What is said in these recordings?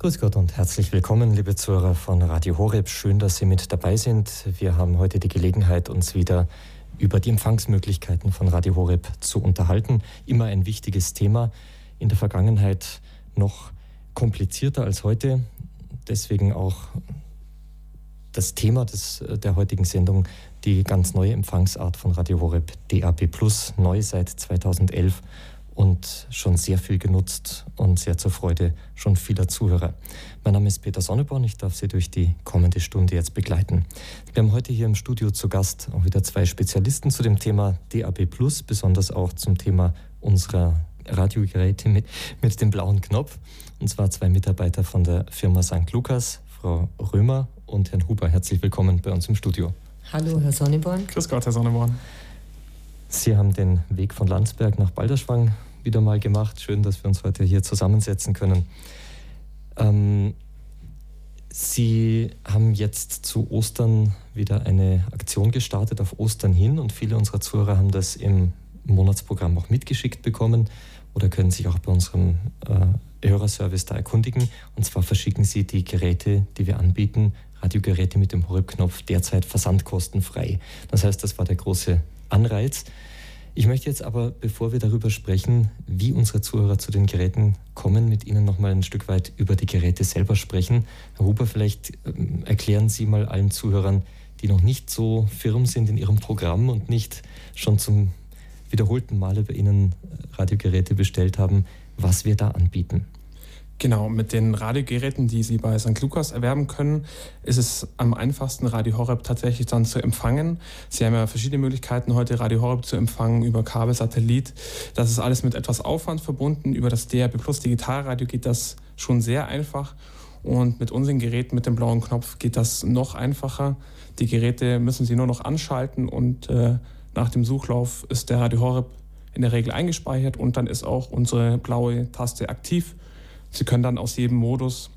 Grüß Gott und herzlich willkommen, liebe Zuhörer von Radio Horeb. Schön, dass Sie mit dabei sind. Wir haben heute die Gelegenheit, uns wieder über die Empfangsmöglichkeiten von Radio Horeb zu unterhalten. Immer ein wichtiges Thema. In der Vergangenheit noch komplizierter als heute. Deswegen auch das Thema des, der heutigen Sendung, die ganz neue Empfangsart von Radio Horeb, DAB+, neu seit 2011 und schon sehr viel genutzt und sehr zur Freude schon vieler Zuhörer. Mein Name ist Peter Sonneborn, ich darf Sie durch die kommende Stunde jetzt begleiten. Wir haben heute hier im Studio zu Gast auch wieder zwei Spezialisten zu dem Thema DAB+, besonders auch zum Thema unserer Radiogeräte mit, mit dem blauen Knopf. Und zwar zwei Mitarbeiter von der Firma St. Lukas, Frau Römer und Herrn Huber. Herzlich willkommen bei uns im Studio. Hallo, Herr Sonneborn. Grüß Gott, Herr Sonneborn. Sie haben den Weg von Landsberg nach Balderschwang wieder mal gemacht. Schön, dass wir uns heute hier zusammensetzen können. Ähm, Sie haben jetzt zu Ostern wieder eine Aktion gestartet auf Ostern hin und viele unserer Zuhörer haben das im Monatsprogramm auch mitgeschickt bekommen oder können sich auch bei unserem äh, Hörerservice da erkundigen. Und zwar verschicken Sie die Geräte, die wir anbieten, Radiogeräte mit dem Horeb-Knopf, derzeit versandkostenfrei. Das heißt, das war der große Anreiz. Ich möchte jetzt aber, bevor wir darüber sprechen, wie unsere Zuhörer zu den Geräten kommen, mit Ihnen noch mal ein Stück weit über die Geräte selber sprechen. Herr Huber, vielleicht ähm, erklären Sie mal allen Zuhörern, die noch nicht so firm sind in ihrem Programm und nicht schon zum wiederholten Male bei Ihnen äh, Radiogeräte bestellt haben, was wir da anbieten. Genau, mit den Radiogeräten, die Sie bei St. Lukas erwerben können, ist es am einfachsten, Radio Horeb tatsächlich dann zu empfangen. Sie haben ja verschiedene Möglichkeiten, heute Radio Horeb zu empfangen über Kabel, Satellit. Das ist alles mit etwas Aufwand verbunden. Über das DRB Plus Digitalradio geht das schon sehr einfach. Und mit unseren Geräten mit dem blauen Knopf geht das noch einfacher. Die Geräte müssen Sie nur noch anschalten und äh, nach dem Suchlauf ist der Radio Horeb in der Regel eingespeichert und dann ist auch unsere blaue Taste aktiv. Sie können dann aus jedem Modus,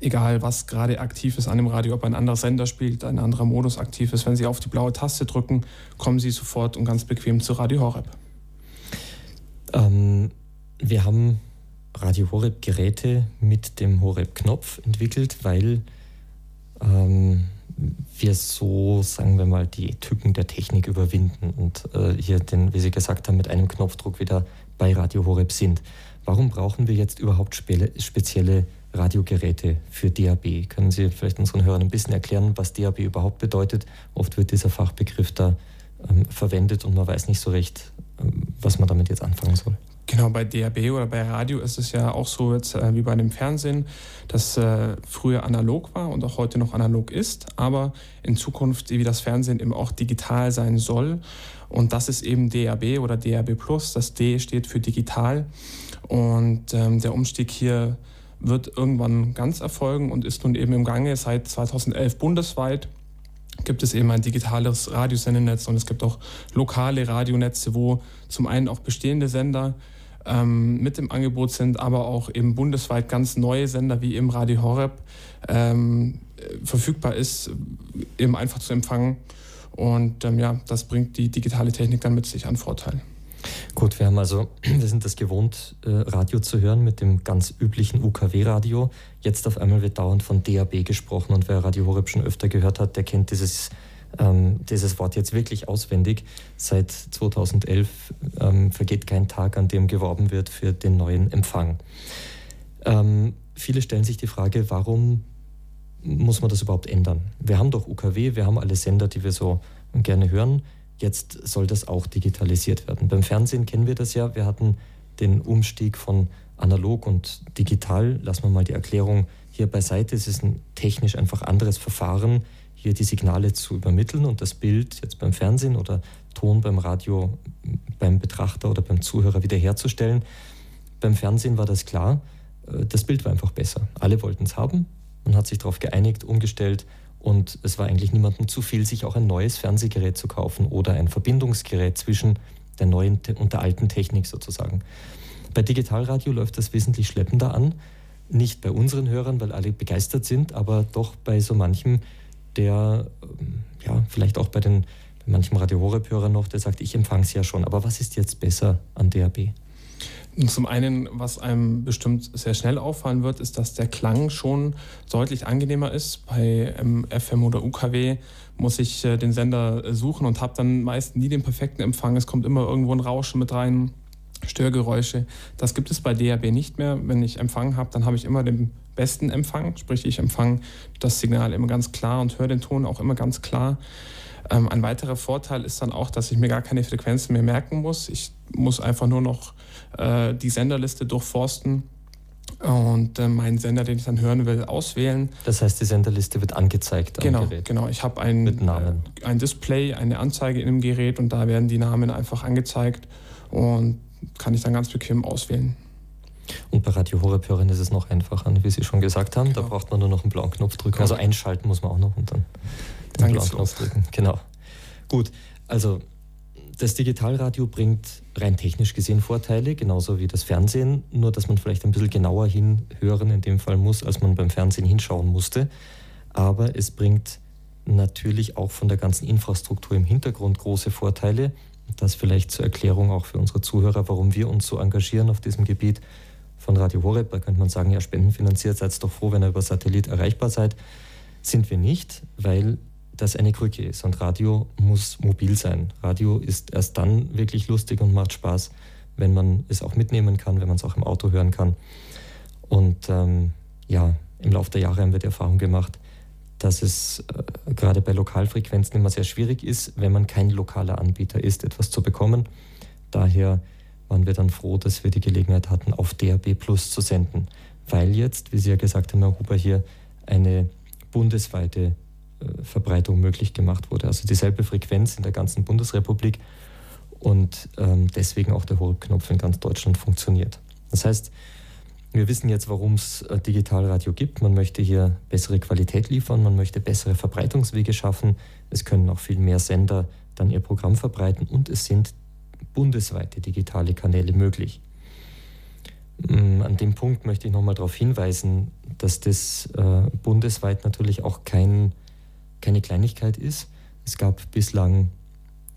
egal was gerade aktiv ist an dem Radio, ob ein anderer Sender spielt, ein anderer Modus aktiv ist, wenn Sie auf die blaue Taste drücken, kommen Sie sofort und ganz bequem zu Radio Horeb. Ähm, wir haben Radio Horeb Geräte mit dem Horeb-Knopf entwickelt, weil ähm, wir so, sagen wir mal, die Tücken der Technik überwinden und äh, hier, den, wie Sie gesagt haben, mit einem Knopfdruck wieder bei Radio Horeb sind. Warum brauchen wir jetzt überhaupt spezielle Radiogeräte für DAB? Können Sie vielleicht unseren Hörern ein bisschen erklären, was DAB überhaupt bedeutet? Oft wird dieser Fachbegriff da ähm, verwendet und man weiß nicht so recht, ähm, was man damit jetzt anfangen soll. Genau, bei DAB oder bei Radio ist es ja auch so jetzt äh, wie bei dem Fernsehen, dass äh, früher analog war und auch heute noch analog ist, aber in Zukunft wie das Fernsehen eben auch digital sein soll. Und das ist eben DAB oder DAB Plus. Das D steht für digital. Und ähm, der Umstieg hier wird irgendwann ganz erfolgen und ist nun eben im Gange. Seit 2011 bundesweit gibt es eben ein digitales Radiosendernetz und es gibt auch lokale Radionetze, wo zum einen auch bestehende Sender ähm, mit im Angebot sind, aber auch eben bundesweit ganz neue Sender wie eben Radio Horeb ähm, verfügbar ist, eben einfach zu empfangen. Und ähm, ja, das bringt die digitale Technik dann mit sich an Vorteilen. Gut, wir haben also, wir sind das gewohnt, äh, Radio zu hören mit dem ganz üblichen UKW-Radio. Jetzt auf einmal wird dauernd von DAB gesprochen und wer Radio Horeb schon öfter gehört hat, der kennt dieses, ähm, dieses Wort jetzt wirklich auswendig. Seit 2011 ähm, vergeht kein Tag, an dem geworben wird für den neuen Empfang. Ähm, viele stellen sich die Frage, warum muss man das überhaupt ändern? Wir haben doch UKW, wir haben alle Sender, die wir so gerne hören. Jetzt soll das auch digitalisiert werden. Beim Fernsehen kennen wir das ja. Wir hatten den Umstieg von analog und digital. Lassen wir mal die Erklärung hier beiseite. Es ist ein technisch einfach anderes Verfahren, hier die Signale zu übermitteln und das Bild jetzt beim Fernsehen oder Ton beim Radio beim Betrachter oder beim Zuhörer wiederherzustellen. Beim Fernsehen war das klar. Äh, das Bild war einfach besser. Alle wollten es haben. Man hat sich darauf geeinigt, umgestellt und es war eigentlich niemandem zu viel, sich auch ein neues Fernsehgerät zu kaufen oder ein Verbindungsgerät zwischen der neuen und der alten Technik sozusagen. Bei Digitalradio läuft das wesentlich schleppender an. Nicht bei unseren Hörern, weil alle begeistert sind, aber doch bei so manchem, der, ähm, ja, vielleicht auch bei den bei manchem Radio Horeb-Hörer noch, der sagt, ich empfange es ja schon. Aber was ist jetzt besser an DAB? Zum einen, was einem bestimmt sehr schnell auffallen wird, ist, dass der Klang schon deutlich angenehmer ist. Bei FM oder UKW muss ich äh, den Sender suchen und habe dann meist nie den perfekten Empfang. Es kommt immer irgendwo ein Rauschen mit rein, Störgeräusche. Das gibt es bei DAB nicht mehr. Wenn ich Empfang habe, dann habe ich immer den besten Empfang, sprich ich empfange das Signal immer ganz klar und höre den Ton auch immer ganz klar. Ähm, ein weiterer Vorteil ist dann auch, dass ich mir gar keine Frequenzen mehr merken muss. Ich muss einfach nur noch äh, die Senderliste durchforsten und äh, meinen Sender, den ich dann hören will, auswählen. Das heißt, die Senderliste wird angezeigt am genau, Gerät? Genau, ich habe ein, äh, ein Display, eine Anzeige in dem Gerät und da werden die Namen einfach angezeigt und kann ich dann ganz bequem auswählen. Und bei Radio Horeb hören ist es noch einfacher, wie Sie schon gesagt haben. Genau. Da braucht man nur noch einen blauen Knopf drücken. Genau. Also einschalten muss man auch noch und dann den dann blauen Knopf drücken. Genau. Gut, also das Digitalradio bringt rein technisch gesehen Vorteile, genauso wie das Fernsehen, nur dass man vielleicht ein bisschen genauer hinhören in dem Fall muss, als man beim Fernsehen hinschauen musste. Aber es bringt natürlich auch von der ganzen Infrastruktur im Hintergrund große Vorteile. Das vielleicht zur Erklärung auch für unsere Zuhörer, warum wir uns so engagieren auf diesem Gebiet von Radio Horeb. Da könnte man sagen, ja, spendenfinanziert, seid doch froh, wenn ihr über Satellit erreichbar seid. Sind wir nicht, weil das eine Krücke ist. Und Radio muss mobil sein. Radio ist erst dann wirklich lustig und macht Spaß, wenn man es auch mitnehmen kann, wenn man es auch im Auto hören kann. Und ähm, ja, im Laufe der Jahre haben wir die Erfahrung gemacht, dass es äh, gerade bei Lokalfrequenzen immer sehr schwierig ist, wenn man kein lokaler Anbieter ist, etwas zu bekommen. Daher waren wir dann froh, dass wir die Gelegenheit hatten, auf DAB Plus zu senden, weil jetzt, wie Sie ja gesagt haben, Herr Huber, hier eine bundesweite Verbreitung möglich gemacht wurde. Also dieselbe Frequenz in der ganzen Bundesrepublik und ähm, deswegen auch der Horeb-Knopf in ganz Deutschland funktioniert. Das heißt, wir wissen jetzt, warum es äh, Digitalradio gibt. Man möchte hier bessere Qualität liefern, man möchte bessere Verbreitungswege schaffen. Es können auch viel mehr Sender dann ihr Programm verbreiten und es sind bundesweite digitale Kanäle möglich. Mm, an dem Punkt möchte ich nochmal darauf hinweisen, dass das äh, bundesweit natürlich auch kein keine Kleinigkeit ist. Es gab bislang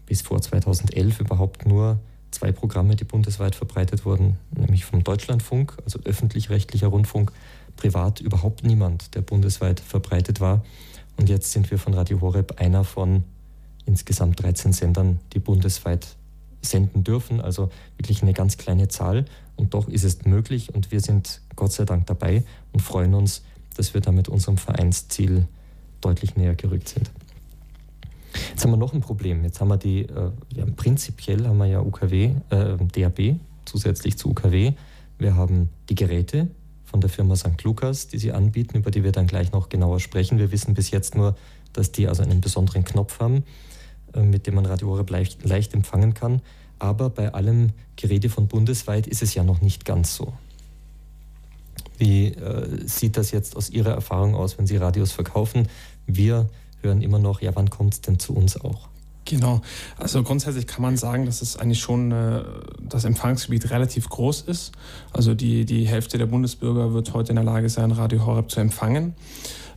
bis vor 2011 überhaupt nur zwei Programme, die bundesweit verbreitet wurden, nämlich vom Deutschlandfunk, also öffentlich-rechtlicher Rundfunk, privat überhaupt niemand, der bundesweit verbreitet war. Und jetzt sind wir von Radio Horeb einer von insgesamt 13 Sendern, die bundesweit senden dürfen, also wirklich eine ganz kleine Zahl. Und doch ist es möglich und wir sind Gott sei Dank dabei und freuen uns, dass wir damit unserem Vereinsziel deutlich näher gerückt sind. Jetzt haben wir noch ein Problem. Jetzt haben wir die, äh, ja, prinzipiell haben wir ja UKW, äh, DAB zusätzlich zu UKW. Wir haben die Geräte von der Firma St. Lukas, die sie anbieten, über die wir dann gleich noch genauer sprechen. Wir wissen bis jetzt nur, dass die also einen besonderen Knopf haben, äh, mit dem man Radio Horeb leicht, leicht empfangen kann. Aber bei allem Geräte von bundesweit ist es ja noch nicht ganz so. Wie äh, sieht das jetzt aus Ihrer Erfahrung aus, wenn Sie Radios verkaufen? Wir hören immer noch, ja, wann kommt es denn zu uns auch? Genau. Also grundsätzlich kann man sagen, dass es eigentlich schon äh, das Empfangsgebiet relativ groß ist. Also die, die Hälfte der Bundesbürger wird heute in der Lage sein, Radio Horeb zu empfangen.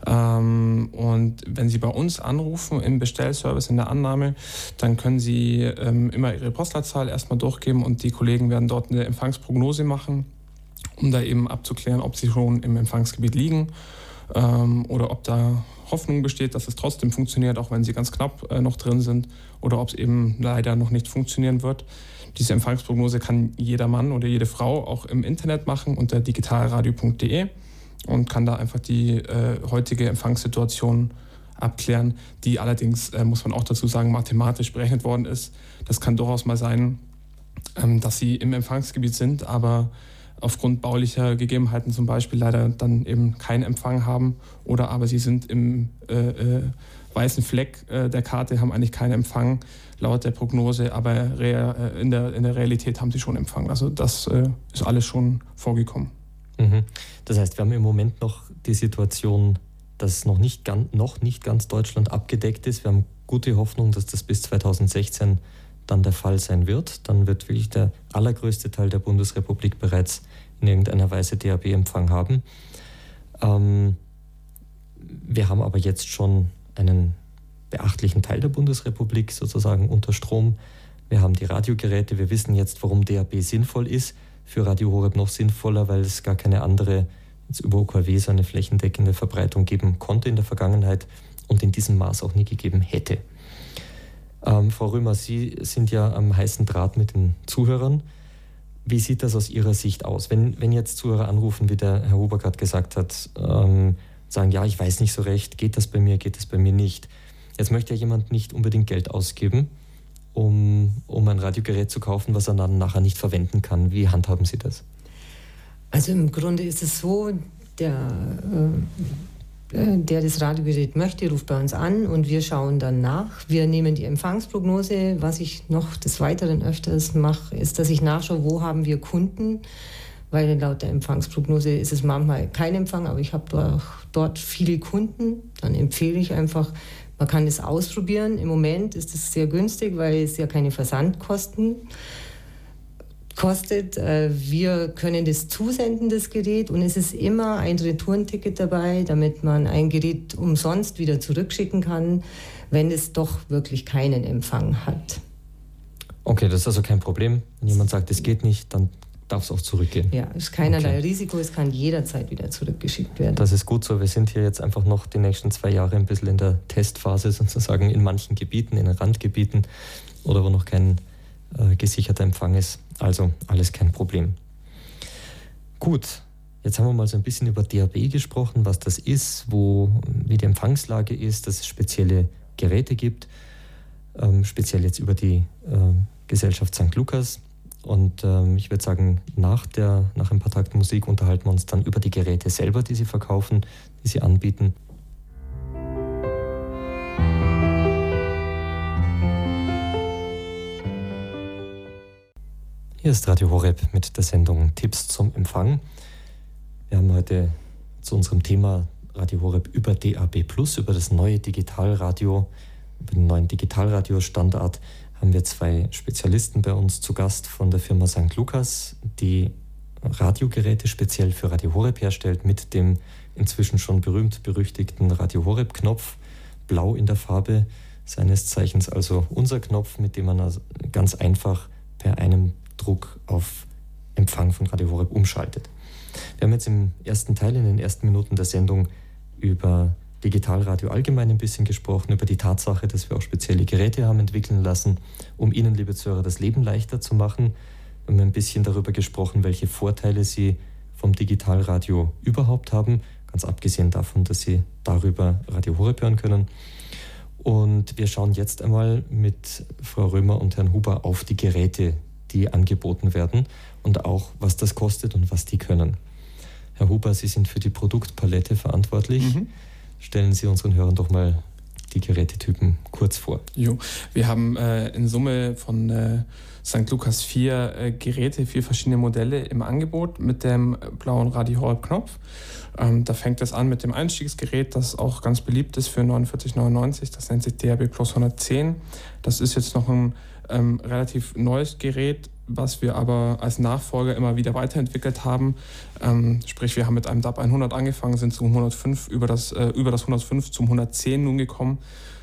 Ähm, und wenn Sie bei uns anrufen im Bestellservice, in der Annahme, dann können Sie ähm, immer Ihre Postleitzahl erstmal durchgeben und die Kollegen werden dort eine Empfangsprognose machen um da eben abzuklären, ob sie schon im Empfangsgebiet liegen ähm, oder ob da Hoffnung besteht, dass es trotzdem funktioniert, auch wenn sie ganz knapp äh, noch drin sind oder ob es eben leider noch nicht funktionieren wird. Diese Empfangsprognose kann jeder Mann oder jede Frau auch im Internet machen unter digitalradio.de und kann da einfach die äh, heutige Empfangssituation abklären, die allerdings, äh, muss man auch dazu sagen, mathematisch berechnet worden ist. Das kann durchaus mal sein, ähm, dass sie im Empfangsgebiet sind, aber aufgrund baulicher Gegebenheiten zum Beispiel leider dann eben keinen Empfang haben oder aber sie sind im äh, äh, weißen Fleck äh, der Karte, haben eigentlich keinen Empfang laut der Prognose, aber äh, in, der, in der Realität haben sie schon Empfang. Also das äh, ist alles schon vorgekommen. Mhm. Das heißt, wir haben im Moment noch die Situation, dass noch nicht, ganz, noch nicht ganz Deutschland abgedeckt ist. Wir haben gute Hoffnung, dass das bis 2016 dann der Fall sein wird. Dann wird wirklich der allergrößte Teil der Bundesrepublik bereits in irgendeiner Weise DAB-Empfang haben. Ähm, wir haben aber jetzt schon einen beachtlichen Teil der Bundesrepublik sozusagen unter Strom. Wir haben die Radiogeräte, wir wissen jetzt, warum DAB sinnvoll ist. für Radio Horeb noch sinnvoller, weil es gar keine andere jetzt über OKW so eine flächendeckende Verbreitung geben konnte in der Vergangenheit und in diesem Maß auch nie gegeben hätte. Ähm, Frau Römer, Sie sind ja am heißen Draht mit den Zuhörern. Wie sieht das aus Ihrer Sicht aus? Wenn, wenn jetzt Zuhörer anrufen, wie der Herr Huber gerade gesagt hat, ähm, sagen, ja, ich weiß nicht so recht, geht das bei mir, geht das bei mir nicht. Jetzt möchte ja jemand nicht unbedingt Geld ausgeben, um, um ein Radiogerät zu kaufen, was er dann nachher nicht verwenden kann. Wie handhaben Sie das? Also im Grunde ist es so, der, äh, der das Radiogerät möchte, ruft bei uns an und wir schauen dann nach. Wir nehmen die Empfangsprognose. Was ich noch des Weiteren öfters mache, ist, dass ich nachschaue, wo haben wir Kunden, weil laut der Empfangsprognose ist es manchmal kein Empfang, aber ich habe dort viele Kunden. Dann empfehle ich einfach, man kann das ausprobieren. Im Moment ist es sehr günstig, weil es ja keine Versandkosten gibt kostet. Äh, wir können das zusenden, das Gerät, und es ist immer ein Retourenticket dabei, damit man ein Gerät umsonst wieder zurückschicken kann, wenn es doch wirklich keinen Empfang hat. Okay, das ist also kein Problem. Wenn jemand sagt, es geht nicht, dann darf es auch zurückgehen. Ja, es ist keinerlei okay. Risiko, es kann jederzeit wieder zurückgeschickt werden. Das ist gut so. Wir sind hier jetzt einfach noch die nächsten zwei Jahre ein bisschen in der Testphase sozusagen in manchen Gebieten, in Randgebieten oder wo noch kein äh, gesicherter Empfang ist. Also alles kein Problem. Gut, jetzt haben wir mal so ein bisschen über DAB gesprochen, was das ist, wo, wie die Empfangslage ist, dass es spezielle Geräte gibt, ähm, speziell jetzt über die äh, Gesellschaft St. Lukas. Und ähm, ich würde sagen, nach, der, nach ein paar Takten Musik unterhalten wir uns dann über die Geräte selber, die sie verkaufen, die sie anbieten. Hier ist Radio Horeb mit der Sendung Tipps zum Empfang. Wir haben heute zu unserem Thema Radio Horeb über DAB Plus, über das neue Digitalradio, über den neuen Digitalradiostandard haben wir zwei Spezialisten bei uns zu Gast von der Firma St. Lukas, die Radiogeräte speziell für Radio Horeb herstellt mit dem inzwischen schon berühmt berüchtigten Radio Horeb Knopf, blau in der Farbe seines Zeichens, also unser Knopf, mit dem man also ganz einfach per einem Druck auf Empfang von Radio Horeb umschaltet. Wir haben jetzt im ersten Teil, in den ersten Minuten der Sendung, über Digitalradio allgemein ein bisschen gesprochen, über die Tatsache, dass wir auch spezielle Geräte haben entwickeln lassen, um Ihnen, liebe Zuhörer, das Leben leichter zu machen. Wir haben ein bisschen darüber gesprochen, welche Vorteile Sie vom Digitalradio überhaupt haben, ganz abgesehen davon, dass Sie darüber Radio Horeb hören können. Und wir schauen jetzt einmal mit Frau Römer und Herrn Huber auf die Geräte, die angeboten werden und auch, was das kostet und was die können. Herr Huber, Sie sind für die Produktpalette verantwortlich. Mhm. Stellen Sie unseren Hörern doch mal die Gerätetypen kurz vor. Jo, wir haben äh, in Summe von äh, St. Lukas vier äh, Geräte, vier verschiedene Modelle im Angebot mit dem blauen Radio Horeb Knopf. Ähm, da fängt es an mit dem Einstiegsgerät, das auch ganz beliebt ist für 49,99. Das nennt sich DRB Plus 110. Das ist jetzt noch ein ähm, relativ neues Gerät, was wir aber als Nachfolger immer wieder weiterentwickelt haben. Ähm, sprich, wir haben mit einem DAP 100 angefangen, sind zum 105 über das, äh, über das 105 zum 110 nun gekommen.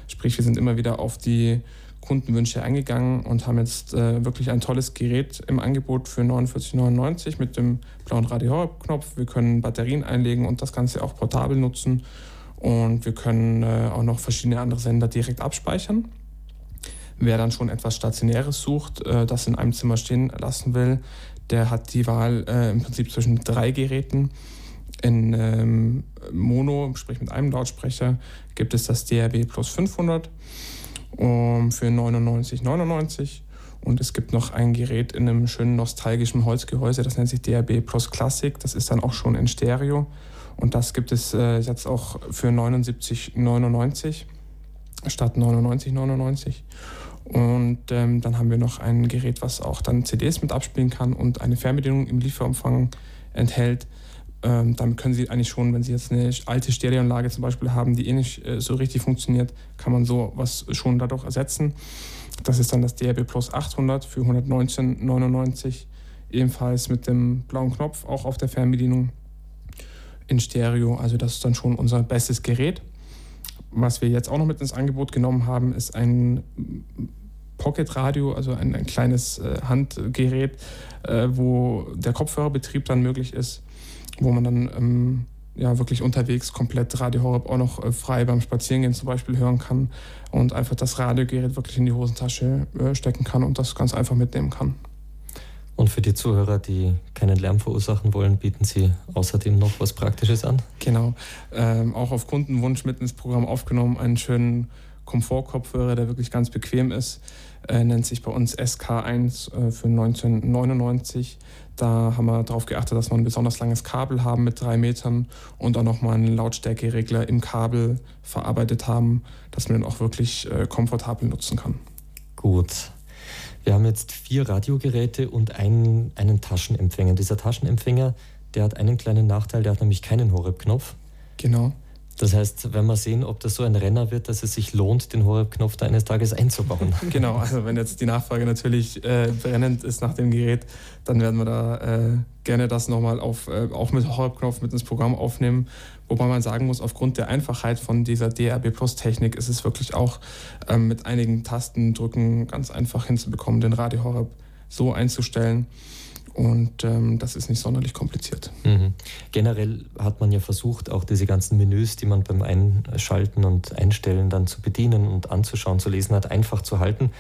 Sprich, wir sind immer wieder auf die Kundenwünsche eingegangen und haben jetzt äh, wirklich ein tolles Gerät im Angebot für 49,99 mit dem blauen Radio-Knopf. Wir können Batterien einlegen und das Ganze auch portabel nutzen. Und wir können äh, auch noch verschiedene andere Sender direkt abspeichern. Wer dann schon etwas Stationäres sucht, äh, das in einem Zimmer stehen lassen will, der hat die Wahl äh, im Prinzip zwischen drei Geräten. In ähm, Mono, sprich mit einem Lautsprecher, gibt es das DRB Plus 500 um, für 99,99 und es gibt noch ein Gerät in einem schönen nostalgischen Holzgehäuse, das nennt sich DRB Plus Classic. Das ist dann auch schon in Stereo. Und das gibt es äh, jetzt auch für 79,99 statt 99,99. Und ähm, dann haben wir noch ein Gerät, was auch dann CDs mit abspielen kann und eine Fernbedienung im Lieferumfang enthält. Ähm, damit können Sie eigentlich schon, wenn Sie jetzt eine alte Stereoanlage zum Beispiel haben, die eh nicht äh, so richtig funktioniert, kann man so was schon dadurch ersetzen. Das ist dann das DRB Plus 800 für 119,99, ebenfalls mit dem blauen Knopf, auch auf der Fernbedienung in Stereo. Also das ist dann schon unser bestes Gerät. Was wir jetzt auch noch mit ins Angebot genommen haben, ist ein Pocket Radio, also ein, ein kleines äh, Handgerät, äh, wo der Kopfhörerbetrieb dann möglich ist, wo man dann ähm, ja wirklich unterwegs komplett Radio Horeb auch noch äh, frei beim Spazierengehen zum Beispiel hören kann und einfach das Radiogerät wirklich in die Hosentasche äh, stecken kann und das ganz einfach mitnehmen kann. Und für die Zuhörer, die keinen Lärm verursachen wollen, bieten Sie außerdem noch was Praktisches an? Genau. Ähm, auch auf Kundenwunsch mit ins Programm aufgenommen, einen schönen Komfortkopfhörer, der wirklich ganz bequem ist. Äh, nennt sich bei uns SK1 äh, für 1999. Da haben wir darauf geachtet, dass wir ein besonders langes Kabel haben mit drei Metern und auch nochmal einen Lautstärkeregler im Kabel verarbeitet haben, dass man den auch wirklich äh, komfortabel nutzen kann. Gut. Wir haben jetzt vier Radiogeräte und einen, einen Taschenempfänger. Dieser Taschenempfänger, der hat einen kleinen Nachteil, der hat nämlich keinen Horeb-Knopf. Genau. Das heißt, wenn wir sehen, ob das so ein Renner wird, dass es sich lohnt, den Horeb-Knopf da eines Tages einzubauen. Genau, also wenn jetzt die Nachfrage natürlich äh, brennend ist nach dem Gerät, dann werden wir da äh, gerne das nochmal auf, äh, auch mit Horeb-Knopf mit ins Programm aufnehmen. Wobei man sagen muss, aufgrund der Einfachheit von dieser DRB Plus Technik ist es wirklich auch ähm, mit einigen Tastendrücken ganz einfach hinzubekommen, den Radio Horeb so einzustellen und ähm, das ist nicht sonderlich kompliziert. Mhm. Generell hat man ja versucht, auch diese ganzen Menüs, die man beim Einschalten und Einstellen dann zu bedienen und anzuschauen, zu lesen hat, einfach zu halten.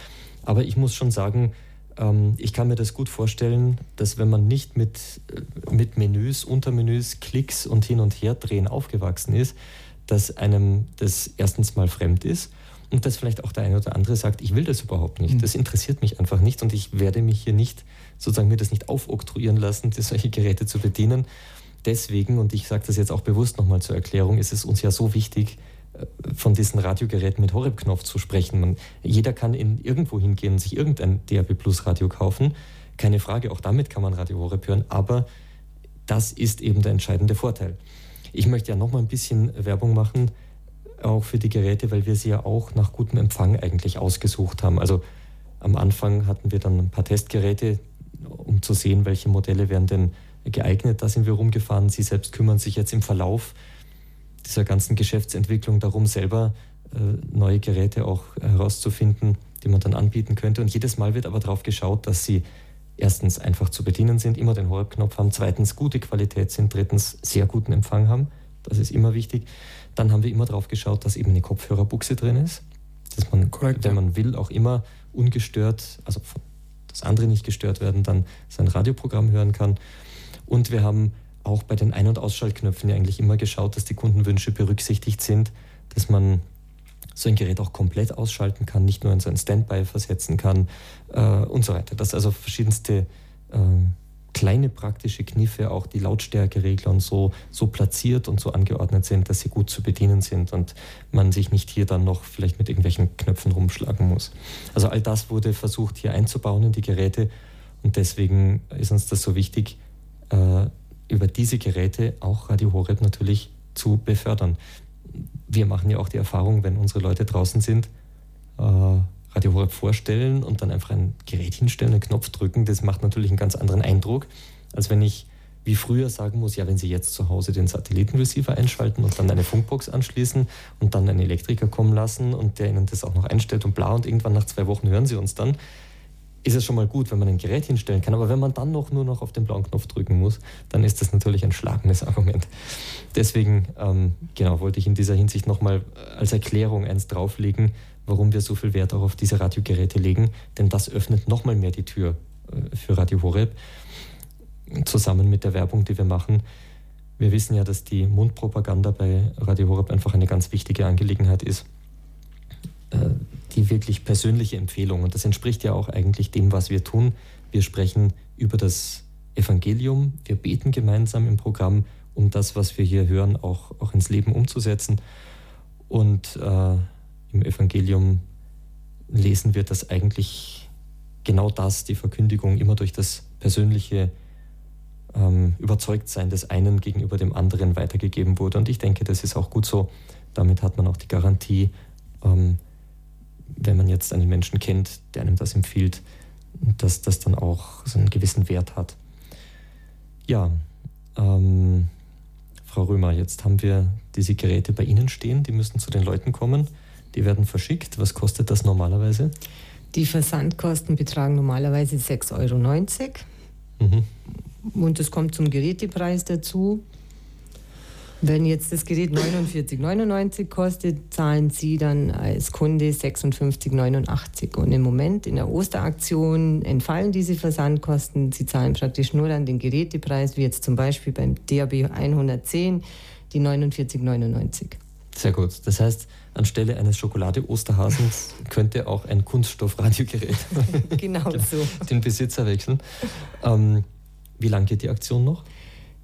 Aber ich muss schon sagen, ähm, ich kann mir das gut vorstellen, dass wenn man nicht mit, äh, mit Menüs, Untermenüs, Klicks und hin und her drehen aufgewachsen ist, dass einem das erstens mal fremd ist und dass vielleicht auch der eine oder andere sagt, ich will das überhaupt nicht, mhm. das interessiert mich einfach nicht und ich werde mich hier nicht sozusagen mir das nicht aufoktroyieren lassen, solche Geräte zu bedienen. Deswegen, und ich sage das jetzt auch bewusst nochmal zur Erklärung, ist es uns ja so wichtig, äh, von diesen Radiogeräten mit Horeb-Knopf zu sprechen. Man, jeder kann in irgendwo hingehen und sich irgendein DAB Plus Radio kaufen. Keine Frage, auch damit kann man Radio Horeb hören, aber das ist eben der entscheidende Vorteil. Ich möchte ja nochmal ein bisschen Werbung machen, auch für die Geräte, weil wir sie ja auch nach gutem Empfang eigentlich ausgesucht haben. Also am Anfang hatten wir dann ein paar Testgeräte, um zu sehen, welche Modelle wären denn geeignet. Da sind wir rumgefahren. Sie selbst kümmern sich jetzt im Verlauf dieser ganzen Geschäftsentwicklung darum, selber äh, neue Geräte auch herauszufinden, die man dann anbieten könnte. Und jedes Mal wird aber darauf geschaut, dass sie erstens einfach zu bedienen sind, immer den Horeb-Knopf haben, zweitens gute Qualität sind, drittens sehr guten Empfang haben. Das ist immer wichtig. Dann haben wir immer darauf geschaut, dass eben eine Kopfhörerbuchse drin ist, dass man, Korrekt, wenn man will, auch immer ungestört, also dass andere nicht gestört werden, dann sein Radioprogramm hören kann. Und wir haben auch bei den Ein- und Ausschaltknöpfen ja eigentlich immer geschaut, dass die Kundenwünsche berücksichtigt sind, dass man so ein Gerät auch komplett ausschalten kann, nicht nur in so ein Standby versetzen kann äh, und so weiter. Dass also verschiedenste äh, kleine praktische Kniffe, auch die Lautstärkeregler und so, so platziert und so angeordnet sind, dass sie gut zu bedienen sind und man sich nicht hier dann noch vielleicht mit irgendwelchen Knöpfen rumschlagen muss. Also all das wurde versucht hier einzubauen in die Geräte und deswegen ist uns das so wichtig, äh, über diese Geräte auch Radio Horeb natürlich zu befördern. Wir machen ja auch die Erfahrung, wenn unsere Leute draußen sind, äh, Radio Horeb vorstellen und dann einfach ein Gerät hinstellen, einen Knopf drücken, das macht natürlich einen ganz anderen Eindruck, als wenn ich wie früher sagen muss, ja, wenn Sie jetzt zu Hause den Satellitenreceiver einschalten und dann eine Funkbox anschließen und dann einen Elektriker kommen lassen und der Ihnen das auch noch einstellt und bla und irgendwann nach zwei Wochen hören Sie uns dann, ist es schon mal gut, wenn man ein Gerät hinstellen kann. Aber wenn man dann noch nur noch auf den blauen Knopf drücken muss, dann ist das natürlich ein schlagendes Argument. Deswegen, ähm, genau, wollte ich in dieser Hinsicht nochmal als Erklärung eins drauflegen, warum wir so viel Wert auch auf diese Radiogeräte legen, denn das öffnet nochmal mehr die Tür äh, für Radio Horeb, zusammen mit der Werbung, die wir machen. Wir wissen ja, dass die Mundpropaganda bei Radio Horeb einfach eine ganz wichtige Angelegenheit ist. Äh, die wirklich persönliche Empfehlung, und das entspricht ja auch eigentlich dem, was wir tun. Wir sprechen über das Evangelium, wir beten gemeinsam im Programm, um das, was wir hier hören, auch, auch ins Leben umzusetzen. Und äh, im Evangelium lesen wir, dass eigentlich genau das, die Verkündigung, immer durch das persönliche ähm, Überzeugtsein des einen gegenüber dem anderen weitergegeben wurde. Und ich denke, das ist auch gut so. Damit hat man auch die Garantie, ähm, wenn man jetzt einen Menschen kennt, der einem das empfiehlt, dass das dann auch so einen gewissen Wert hat. Ja, ähm, Frau Römer, jetzt haben wir diese Geräte bei Ihnen stehen, die müssen zu den Leuten kommen. Die werden verschickt. Was kostet das normalerweise? Die Versandkosten betragen normalerweise 6,90 Euro. Mhm. Und es kommt zum Gerätepreis dazu. Wenn jetzt das Gerät 49,99 kostet, zahlen Sie dann als Kunde 56,89. Und im Moment in der Osteraktion entfallen diese Versandkosten. Sie zahlen praktisch nur dann den Gerätepreis, wie jetzt zum Beispiel beim DAB 110, die 49,99. Sehr gut. Das heißt, anstelle eines Schokolade-Osterhasens könnte auch ein Kunststoff-Radiogerät genau so. den Besitzer wechseln. Ähm, wie lange geht die Aktion noch?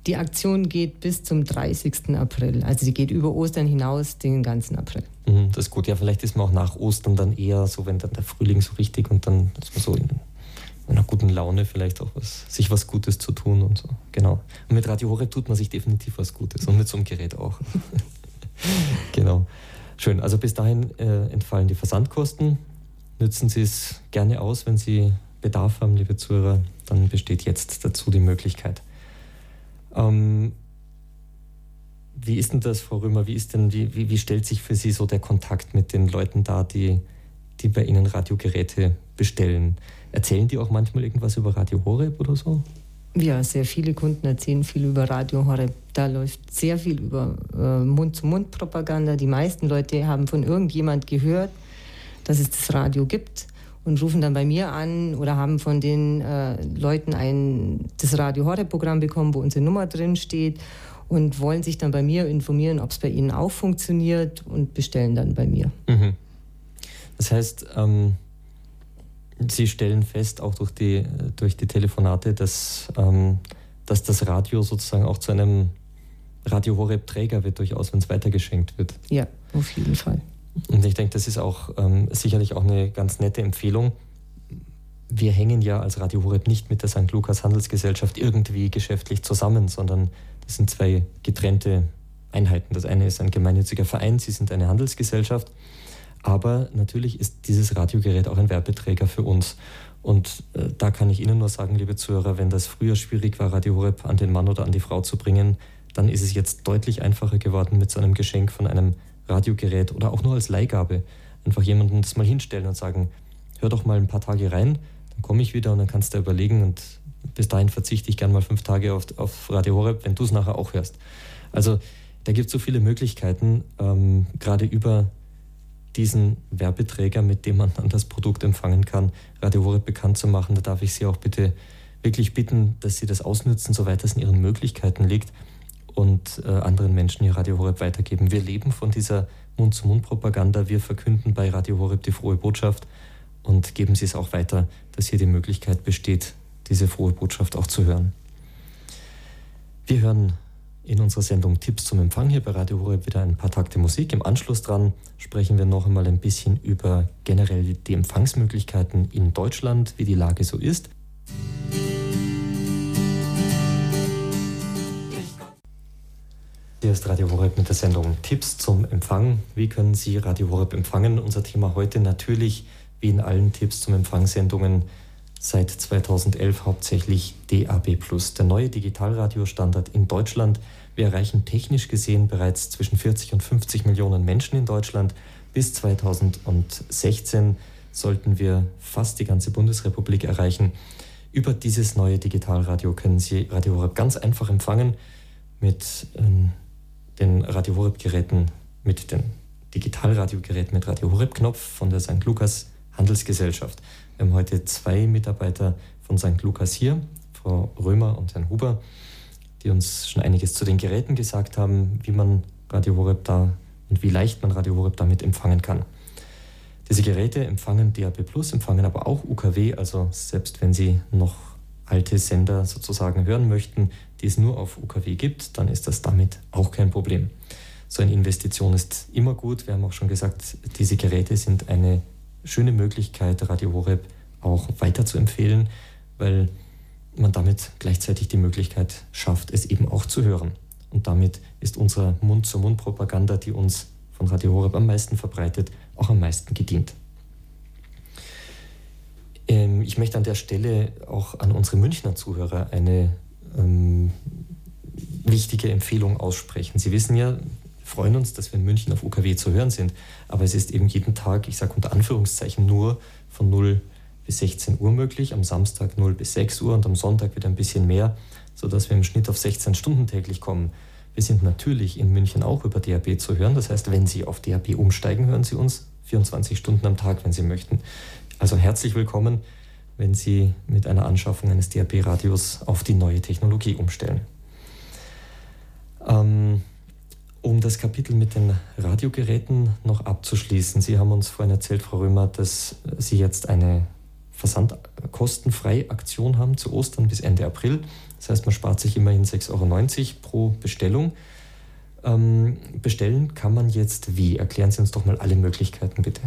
Die Aktion geht bis zum 30. April. Also die geht über Ostern hinaus den ganzen April. Mhm, das ist gut. Ja, vielleicht ist man auch nach Ostern dann eher so, wenn dann der Frühling so richtig und dann ist man so in einer guten Laune vielleicht auch was, sich was Gutes zu tun und so. Genau. Und mit Radio Horeb tut man sich definitiv was Gutes und mit so einem Gerät auch. genau. Schön. Also bis dahin äh, entfallen die Versandkosten. Nützen Sie es gerne aus, wenn Sie Bedarf haben, liebe Zuhörer. Dann besteht jetzt dazu die Möglichkeit. Ähm, wie ist denn das, Frau Römer? Wie, ist denn, wie, wie, wie, stellt sich für Sie so der Kontakt mit den Leuten dar, die, die bei Ihnen Radiogeräte bestellen? Erzählen die auch manchmal irgendwas über Radio Horeb oder so? Ja, sehr viele Kunden erzählen viel über Radio Horeb. Da läuft sehr viel über äh, Mund-zu-Mund-Propaganda. Die meisten Leute haben von irgendjemand gehört, dass es das Radio gibt und rufen dann bei mir an oder haben von den äh, Leuten ein, das Radio Horeb-Programm bekommen, wo unsere Nummer drin steht und wollen sich dann bei mir informieren, ob es bei ihnen auch funktioniert und bestellen dann bei mir. Mhm. Das heißt, ähm, Sie stellen fest, auch durch die, durch die Telefonate, dass, ähm, dass das Radio sozusagen auch zu einem Radio Horeb-Träger wird, durchaus, wenn es weitergeschenkt wird. Ja, auf jeden Fall. Und ich denke, das ist auch ähm, sicherlich auch eine ganz nette Empfehlung. Wir hängen ja als Radio Horeb nicht mit der St. Lukas Handelsgesellschaft irgendwie geschäftlich zusammen, sondern das sind zwei getrennte Einheiten. Das eine ist ein gemeinnütziger Verein, Sie sind eine Handelsgesellschaft. Aber natürlich ist dieses Radiogerät auch ein Werbeträger für uns. Und äh, da kann ich Ihnen nur sagen, liebe Zuhörer, wenn das früher schwierig war, Radio Horeb an den Mann oder an die Frau zu bringen, dann ist es jetzt deutlich einfacher geworden mit so einem Geschenk von einem Radiogerät oder auch nur als Leihgabe einfach jemandem das mal hinstellen und sagen, hör doch mal ein paar Tage rein, dann komme ich wieder und dann kannst du überlegen und bis dahin verzichte ich gern mal fünf Tage auf, auf Radio Horeb, wenn du es nachher auch hörst. Also da gibt es so viele Möglichkeiten, ähm, gerade über diesen Werbeträger, mit dem man dann das Produkt empfangen kann, Radio Horeb bekannt zu machen. Da darf ich Sie auch bitte wirklich bitten, dass Sie das ausnützen, soweit es in Ihren Möglichkeiten liegt und äh, anderen Menschen hier Radio Horeb weitergeben. Wir leben von dieser Mund-zu-Mund-Propaganda. Wir verkünden bei Radio Horeb die frohe Botschaft und geben Sie es auch weiter, dass hier die Möglichkeit besteht, diese frohe Botschaft auch zu hören. Wir hören in unserer Sendung Tipps zum Empfang hier bei Radio Horeb wieder ein paar Takte Musik. Im Anschluss dran sprechen wir noch einmal ein bisschen über generell die Empfangsmöglichkeiten in Deutschland, wie die Lage so ist. Hier ist Radio Horeb mit der Sendung Tipps zum Empfang. Wie können Sie Radio Horeb empfangen? Unser Thema heute natürlich, wie in allen Tipps zum Empfangssendungen, seit 2011 hauptsächlich DAB+, der neue Digitalradiostandard in Deutschland. Wir erreichen technisch gesehen bereits zwischen 40 und 50 Millionen Menschen in Deutschland. Bis 2016 sollten wir fast die ganze Bundesrepublik erreichen. Über dieses neue Digitalradio können Sie Radio Horeb ganz einfach empfangen mit ähm, den Radio Horeb-Geräten, mit den Digitalradiogeräten mit Radio Horeb-Knopf von der St. Lukas Handelsgesellschaft. Wir haben heute zwei Mitarbeiter von St. Lukas hier, Frau Römer und Herrn Huber, die uns schon einiges zu den Geräten gesagt haben, wie man Radio Horeb da und wie leicht man Radio Horeb damit empfangen kann. Diese Geräte empfangen DAB+, empfangen aber auch UKW, also selbst wenn Sie noch alte Sender sozusagen hören möchten, die es nur auf UKW gibt, dann ist das damit auch kein Problem. So eine Investition ist immer gut. Wir haben auch schon gesagt, diese Geräte sind eine schöne Möglichkeit, Radio Horeb auch weiter zu empfehlen, weil man damit gleichzeitig die Möglichkeit schafft, es eben auch zu hören. Und damit ist unsere Mund-zu-Mund-Propaganda, die uns von Radio Horeb am meisten verbreitet, auch am meisten gedient. Ähm, ich möchte an der Stelle auch an unsere Münchner Zuhörer eine ähm, wichtige Empfehlung aussprechen. Sie wissen ja, freuen uns, dass wir in München auf UKW zu hören sind. Aber es ist eben jeden Tag, ich sage unter Anführungszeichen, nur von 0 bis 16 Uhr möglich, am Samstag 0 bis 6 Uhr und am Sonntag wieder ein bisschen mehr, sodass wir im Schnitt auf 16 Stunden täglich kommen. Wir sind natürlich in München auch über DAB zu hören. Das heißt, wenn Sie auf DAB umsteigen, hören Sie uns 24 Stunden am Tag, wenn Sie möchten. Also herzlich willkommen, wenn Sie mit einer Anschaffung eines DAB-Radios auf die neue Technologie umstellen. Ähm, um das Kapitel mit den Radiogeräten noch abzuschließen. Sie haben uns vorhin erzählt, Frau Römer, dass Sie jetzt eine versandkostenfreie Aktion haben zu Ostern bis Ende April. Das heißt, man spart sich immerhin 6,90 Euro pro Bestellung. Ähm, bestellen kann man jetzt wie? Erklären Sie uns doch mal alle Möglichkeiten bitte.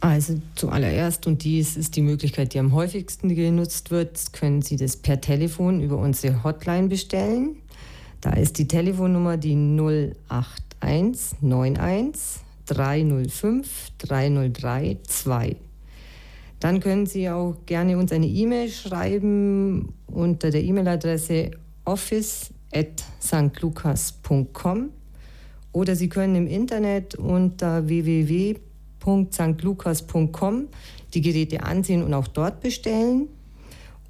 Also zuallererst, und dies ist die Möglichkeit, die am häufigsten genutzt wird, können Sie das per Telefon über unsere Hotline bestellen. Da ist die Telefonnummer die 08191 305 303 2. Dann können Sie auch gerne uns eine E-Mail schreiben unter der E-Mail-Adresse office.stlukas.com oder Sie können im Internet unter www.stlukas.com die Geräte ansehen und auch dort bestellen.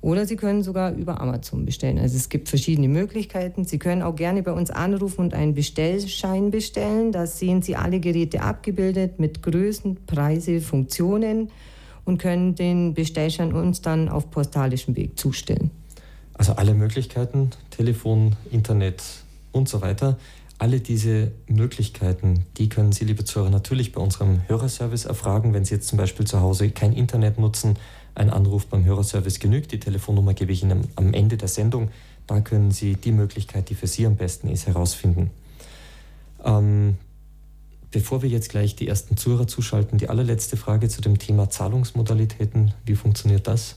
Oder Sie können sogar über Amazon bestellen. Also es gibt verschiedene Möglichkeiten. Sie können auch gerne bei uns anrufen und einen Bestellschein bestellen. Da sehen Sie alle Geräte abgebildet mit Größen, Preise, Funktionen und können den Bestellschein uns dann auf postalischem Weg zustellen. Also alle Möglichkeiten, Telefon, Internet und so weiter. Alle diese Möglichkeiten, die können Sie, liebe Zuhörer, natürlich bei unserem Hörerservice erfragen. Wenn Sie jetzt zum Beispiel zu Hause kein Internet nutzen, ein Anruf beim Hörerservice genügt. Die Telefonnummer gebe ich Ihnen am Ende der Sendung. Da können Sie die Möglichkeit, die für Sie am besten ist, herausfinden. Ähm, bevor wir jetzt gleich die ersten Zuhörer zuschalten, die allerletzte Frage zu dem Thema Zahlungsmodalitäten. Wie funktioniert das?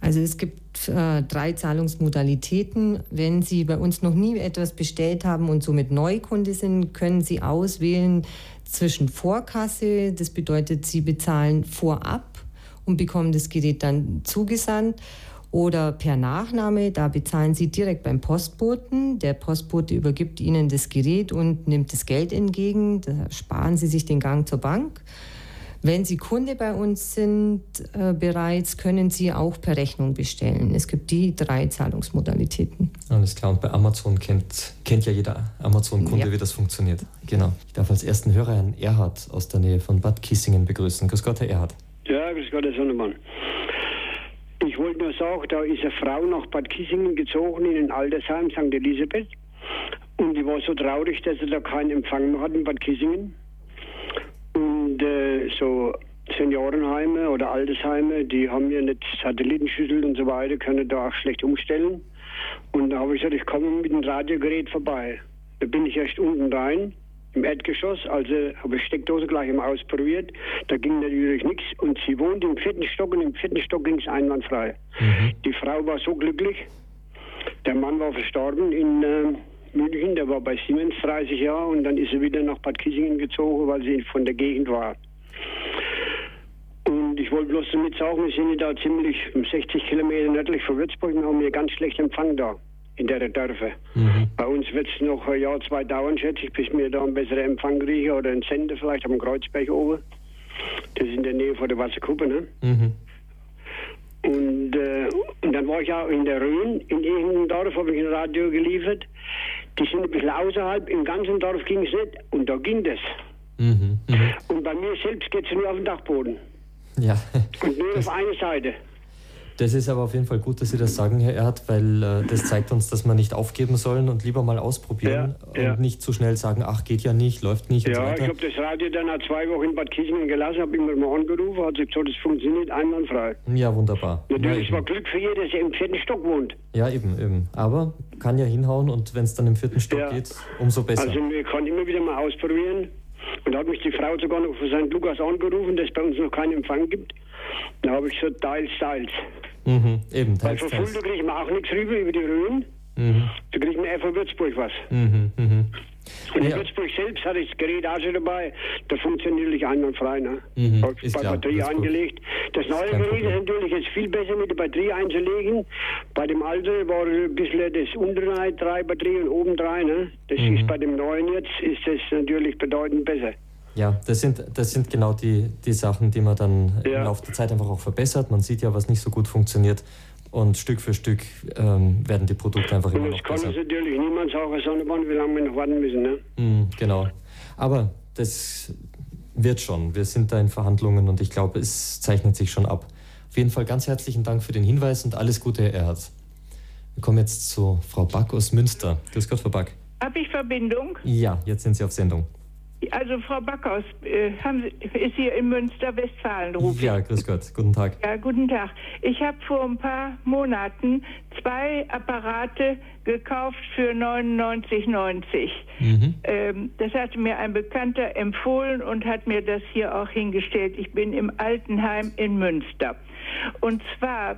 Also es gibt äh, drei Zahlungsmodalitäten. Wenn Sie bei uns noch nie etwas bestellt haben und somit Neukunde sind, können Sie auswählen zwischen Vorkasse, das bedeutet, Sie bezahlen vorab und bekommen das Gerät dann zugesandt. Oder per Nachname, da bezahlen Sie direkt beim Postboten. Der Postbote übergibt Ihnen das Gerät und nimmt das Geld entgegen. Da sparen Sie sich den Gang zur Bank. Wenn Sie Kunde bei uns sind äh, bereits, können Sie auch per Rechnung bestellen. Es gibt die drei Zahlungsmodalitäten. Alles klar. Und bei Amazon kennt, kennt ja jeder Amazon-Kunde, ja. wie das funktioniert. Genau. Ich darf als ersten Hörer Herrn Erhard aus der Nähe von Bad Kissingen begrüßen. Grüß Gott, Herr Erhard. Ja, grüß Gott, Herr Sonnemann. Ich wollte nur sagen, da ist eine Frau nach Bad Kissingen gezogen in ein Altersheim, St. Elisabeth. Und die war so traurig, dass sie da keinen Empfang mehr hat in Bad Kissingen. Und äh, so Seniorenheime oder Altersheime, die haben ja nicht Satellitenschüssel und so weiter, können da auch schlecht umstellen. Und da habe ich gesagt, ich komme mit dem Radiogerät vorbei. Da bin ich erst unten rein im Erdgeschoss, also habe ich Steckdose gleich mal ausprobiert. Da ging natürlich nichts und sie wohnt im vierten Stock und im vierten Stock ging es einwandfrei. Mhm. Die Frau war so glücklich. Der Mann war verstorben in München, der war bei Siemens 30 Jahre und dann ist er wieder nach Bad Kissingen gezogen, weil sie von der Gegend war. Und ich wollte bloß damit sagen, wir sind da ziemlich 60 Kilometer nördlich von Würzburg und haben hier ganz schlecht Empfang da in der Dörfer. Mhm. Bei uns wird es noch ein Jahr, zwei dauern, schätze ich, bis wir da einen besseren Empfang kriegen oder einen Sender vielleicht am Kreuzberg oben. Das ist in der Nähe von der Wasserkuppe, ne? Mhm. Und, äh, und dann war ich auch in der Rhön, in irgendeinem Dorf habe ich ein Radio geliefert. Die sind ein bisschen außerhalb, im ganzen Dorf ging es nicht und da ging das. Mhm. Mhm. Und bei mir selbst geht es nur auf dem Dachboden. Ja. Und nur auf eine Seite. Das ist aber auf jeden Fall gut, dass Sie das sagen, Herr Erd, weil äh, das zeigt uns, dass wir nicht aufgeben sollen und lieber mal ausprobieren ja, ja. und nicht zu schnell sagen, ach, geht ja nicht, läuft nicht. Ja, so ich habe das Radio dann nach zwei Wochen in Bad Kissingen gelassen, habe immer mal angerufen, hat gesagt, das funktioniert einwandfrei. Ja, wunderbar. Natürlich ja, war Glück für jeden, dass er im vierten Stock wohnt. Ja, eben, eben. Aber kann ja hinhauen und wenn es dann im vierten Stock geht, umso besser. Also, wir kann immer wieder mal ausprobieren. Und da hat mich die Frau sogar noch von St. Lukas angerufen, dass es bei uns noch keinen Empfang gibt. Da habe ich gesagt, teils, teils. Mhm, eben, teils, Weil von Fulda kriege ich mir auch nichts rüber über die Rhön. Mhm. Da kriege ich mir eher von Würzburg was. Mhm, mhm. Und in ja. Würzburg selbst hatte ich das Gerät auch schon dabei. Da funktioniert natürlich einwandfrei. Ne? Mhm, bei klar, Batterie angelegt. Das neue Gerät ist natürlich jetzt viel besser mit der Batterie einzulegen. Bei dem alten war ein bisschen das untere drei Batterien und oben drei. Ne? Das mhm. ist bei dem neuen jetzt ist das natürlich bedeutend besser. Ja, das sind, das sind genau die, die Sachen, die man dann ja. im Laufe der Zeit einfach auch verbessert. Man sieht ja, was nicht so gut funktioniert. Und Stück für Stück ähm, werden die Produkte einfach immer noch besser. Das kann natürlich niemand sagen, Sonnenbahn, wie lange wir noch warten müssen. Ne? Mm, genau. Aber das wird schon. Wir sind da in Verhandlungen und ich glaube, es zeichnet sich schon ab. Auf jeden Fall ganz herzlichen Dank für den Hinweis und alles Gute, Herr Erhard. Wir kommen jetzt zu Frau Back aus Münster. Grüß Gott, Frau Back. Habe ich Verbindung? Ja, jetzt sind Sie auf Sendung. Also Frau Backhaus äh, ist hier in Münster, Westfalen. Ruf ja, grüß Gott. Guten Tag. Ja, guten Tag. Ich habe vor ein paar Monaten zwei Apparate gekauft für 99,90. Mhm. Ähm, das hatte mir ein Bekannter empfohlen und hat mir das hier auch hingestellt. Ich bin im Altenheim in Münster. Und zwar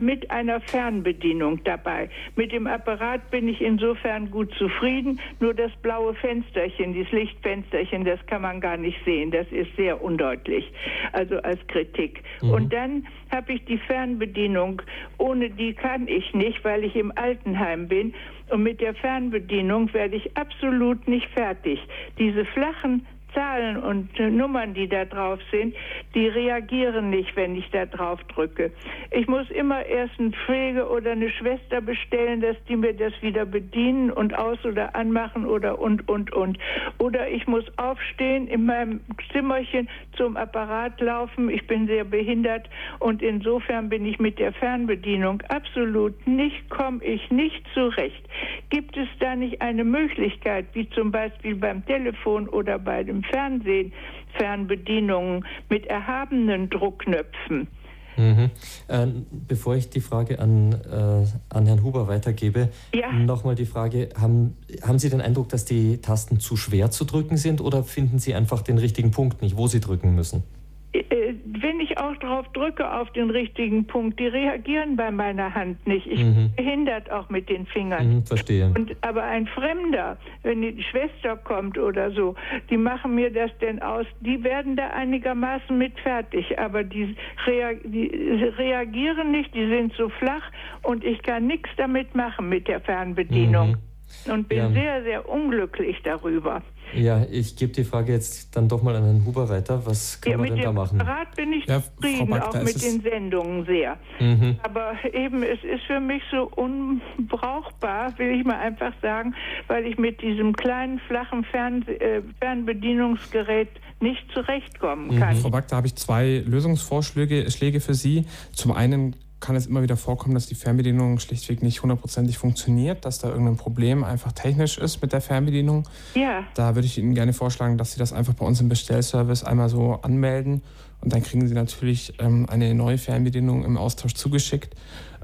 mit einer Fernbedienung dabei. Mit dem Apparat bin ich insofern gut zufrieden. Nur das blaue Fensterchen, dieses Lichtfensterchen, das kann man gar nicht sehen. Das ist sehr undeutlich. Also als Kritik. Mhm. Und dann habe ich die Fernbedienung. Ohne die kann ich nicht, weil ich im Altenheim bin. Und mit der Fernbedienung werde ich absolut nicht fertig. Diese flachen Zahlen und Nummern, die da drauf sind, die reagieren nicht, wenn ich da drauf drücke. Ich muss immer erst eine Pflege oder eine Schwester bestellen, dass die mir das wieder bedienen und aus- oder anmachen oder und, und, und. Oder ich muss aufstehen, in meinem Zimmerchen zum Apparat laufen. Ich bin sehr behindert und insofern bin ich mit der Fernbedienung absolut nicht, komme ich nicht zurecht. Gibt es da nicht eine Möglichkeit, wie zum Beispiel beim Telefon oder bei dem Fernsehen Fernbedienungen mit erhabenen Druckknöpfen. Mhm. Äh, bevor ich die Frage an, äh, an Herrn Huber weitergebe, ja. nochmal die Frage, haben, haben Sie den Eindruck, dass die Tasten zu schwer zu drücken sind oder finden Sie einfach den richtigen Punkt nicht, wo Sie drücken müssen? Äh, wenn ich auch drauf drücke auf den richtigen Punkt, die reagieren bei meiner Hand nicht. Ich mhm. bin behindert auch mit den Fingern. Mhm, verstehe. Und, aber ein Fremder, wenn die Schwester kommt oder so, die machen mir das denn aus, die werden da einigermaßen mit fertig, aber die, rea die reagieren nicht, die sind so flach und ich kann nichts damit machen mit der Fernbedienung. Mhm. Und bin ja. sehr, sehr unglücklich darüber. Ja, ich gebe die Frage jetzt dann doch mal an Herrn Huber weiter. Was kann ja, man denn da machen? Mit dem Rat bin ich ja, zufrieden, Back, auch mit den Sendungen sehr. Mhm. Aber eben, es ist für mich so unbrauchbar, will ich mal einfach sagen, weil ich mit diesem kleinen, flachen Fern äh, Fernbedienungsgerät nicht zurechtkommen kann. Mhm. Frau Back, da habe ich zwei Lösungsvorschläge Schläge für Sie. Zum einen kann es immer wieder vorkommen, dass die Fernbedienung schlichtweg nicht hundertprozentig funktioniert, dass da irgendein Problem einfach technisch ist mit der Fernbedienung. Ja. Da würde ich Ihnen gerne vorschlagen, dass Sie das einfach bei uns im Bestellservice einmal so anmelden und dann kriegen Sie natürlich ähm, eine neue Fernbedienung im Austausch zugeschickt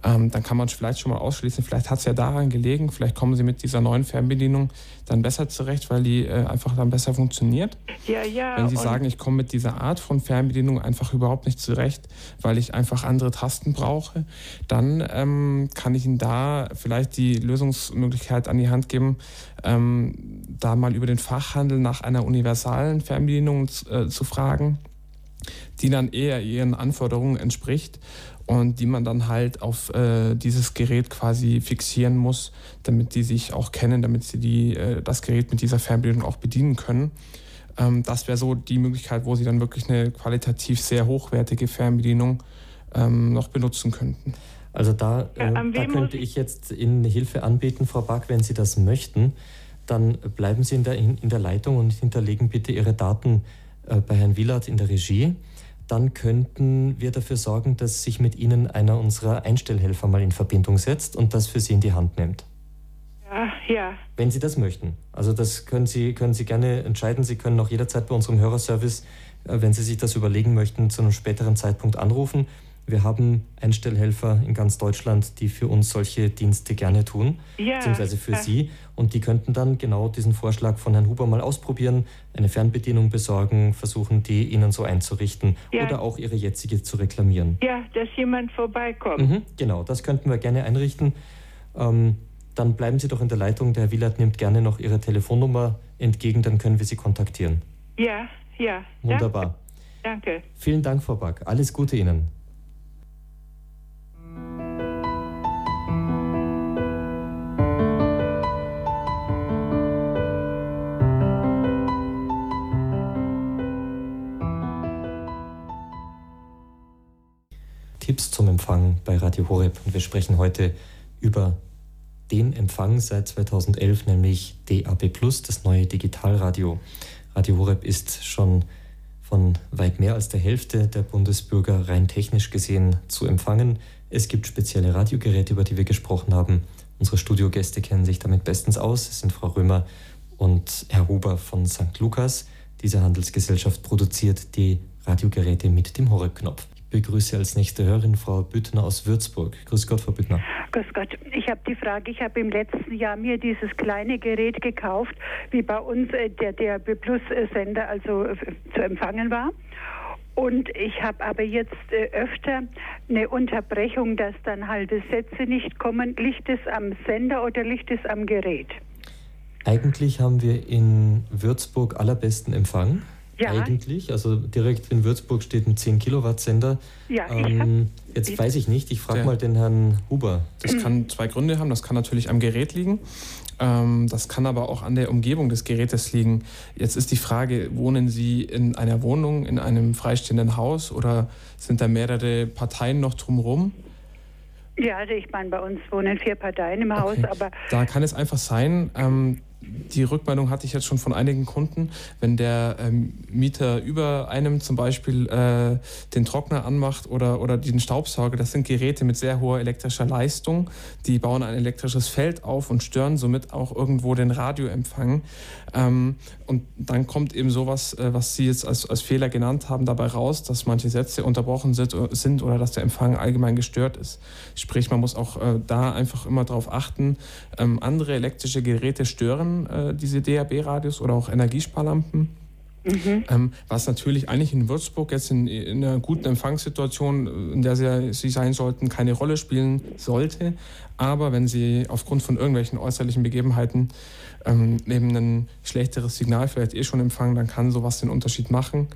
ähm, dann kann man es vielleicht schon mal ausschließen. Vielleicht hat es ja daran gelegen, vielleicht kommen Sie mit dieser neuen Fernbedienung dann besser zurecht, weil die äh, einfach dann besser funktioniert. Ja, ja. Wenn Sie sagen, ich komme mit dieser Art von Fernbedienung einfach überhaupt nicht zurecht, weil ich einfach andere Tasten brauche, dann ähm, kann ich Ihnen da vielleicht die Lösungsmöglichkeit an die Hand geben, ähm, da mal über den Fachhandel nach einer universalen Fernbedienung äh, zu fragen die dann eher ihren Anforderungen entspricht und die man dann halt auf äh, dieses Gerät quasi fixieren muss, damit die sich auch kennen, damit sie die, äh, das Gerät mit dieser Fernbedienung auch bedienen können. Ähm, das wäre so die Möglichkeit, wo sie dann wirklich eine qualitativ sehr hochwertige Fernbedienung ähm, noch benutzen könnten. Also da, äh, da könnte ich jetzt Ihnen Hilfe anbieten, Frau Back, wenn Sie das möchten. Dann bleiben Sie in der, in, in der Leitung und hinterlegen bitte Ihre Daten äh, bei Herrn Willard in der Regie dann könnten wir dafür sorgen, dass sich mit Ihnen einer unserer Einstellhelfer mal in Verbindung setzt und das für Sie in die Hand nimmt. Ja, ja. Wenn Sie das möchten. Also das können Sie, können Sie gerne entscheiden. Sie können auch jederzeit bei unserem Hörerservice, äh, wenn Sie sich das überlegen möchten, zu einem späteren Zeitpunkt anrufen. Wir haben Einstellhelfer in ganz Deutschland, die für uns solche Dienste gerne tun, ja, beziehungsweise für ja. Sie. Und die könnten dann genau diesen Vorschlag von Herrn Huber mal ausprobieren, eine Fernbedienung besorgen, versuchen, die Ihnen so einzurichten ja. oder auch Ihre jetzige zu reklamieren. Ja, dass jemand vorbeikommt. Mhm, genau, das könnten wir gerne einrichten. Ähm, dann bleiben Sie doch in der Leitung. Der Herr Willert nimmt gerne noch Ihre Telefonnummer entgegen, dann können wir Sie kontaktieren. Ja, ja. Wunderbar. Danke. Vielen Dank, Frau Back. Alles Gute Ihnen. Tipps zum Empfang bei Radio Horeb und wir sprechen heute über den Empfang seit 2011, nämlich DAB+, das neue Digitalradio. Radio Horeb ist schon von weit mehr als der Hälfte der Bundesbürger rein technisch gesehen zu empfangen. Es gibt spezielle Radiogeräte, über die wir gesprochen haben. Unsere Studiogäste kennen sich damit bestens aus. Es sind Frau Römer und Herr Huber von St. Lukas. Diese Handelsgesellschaft produziert die Radiogeräte mit dem Horeb-Knopf begrüße als nächste Hörerin Frau Büttner aus Würzburg. Grüß Gott, Frau Büttner. Grüß Gott. Ich habe die Frage, ich habe im letzten Jahr mir dieses kleine Gerät gekauft, wie bei uns äh, der DRB Plus Sender also äh, zu empfangen war. Und ich habe aber jetzt äh, öfter eine Unterbrechung, dass dann halbe Sätze nicht kommen. Liegt es am Sender oder liegt es am Gerät? Eigentlich haben wir in Würzburg allerbesten Empfang ja. eigentlich. Also direkt in Würzburg steht ein 10 Kilowatt Sender. Ja, ähm, jetzt weiß ich nicht, ich frage mal den Herrn Huber. Das kann zwei Gründe haben. Das kann natürlich am Gerät liegen. Ähm, das kann aber auch an der Umgebung des Gerätes liegen. Jetzt ist die Frage, wohnen Sie in einer Wohnung, in einem freistehenden Haus oder sind da mehrere Parteien noch drumherum? Ja, also ich meine, bei uns wohnen vier Parteien im Haus, okay. aber. Da kann es einfach sein, ähm, die Rückmeldung hatte ich jetzt schon von einigen Kunden, wenn der ähm, Mieter über einem zum Beispiel äh, den Trockner anmacht oder, oder den Staubsauger, das sind Geräte mit sehr hoher elektrischer Leistung, die bauen ein elektrisches Feld auf und stören somit auch irgendwo den Radioempfang. Ähm, und dann kommt eben sowas, äh, was Sie jetzt als, als Fehler genannt haben, dabei raus, dass manche Sätze unterbrochen sind, sind oder dass der Empfang allgemein gestört ist. Sprich, man muss auch äh, da einfach immer darauf achten, ähm, andere elektrische Geräte stören äh, diese DAB-Radios oder auch Energiesparlampen. Mhm. Ähm, was natürlich eigentlich in Würzburg jetzt in, in, einer guten Empfangssituation, äh, in der sie, sie sein sollten, keine Rolle spielen sollte. Aber wenn sie aufgrund von irgendwelchen äußerlichen Begebenheiten ähm, eben ein schlechteres Signal vielleicht eh schon empfangen, dann kann sowas den Unterschied machen.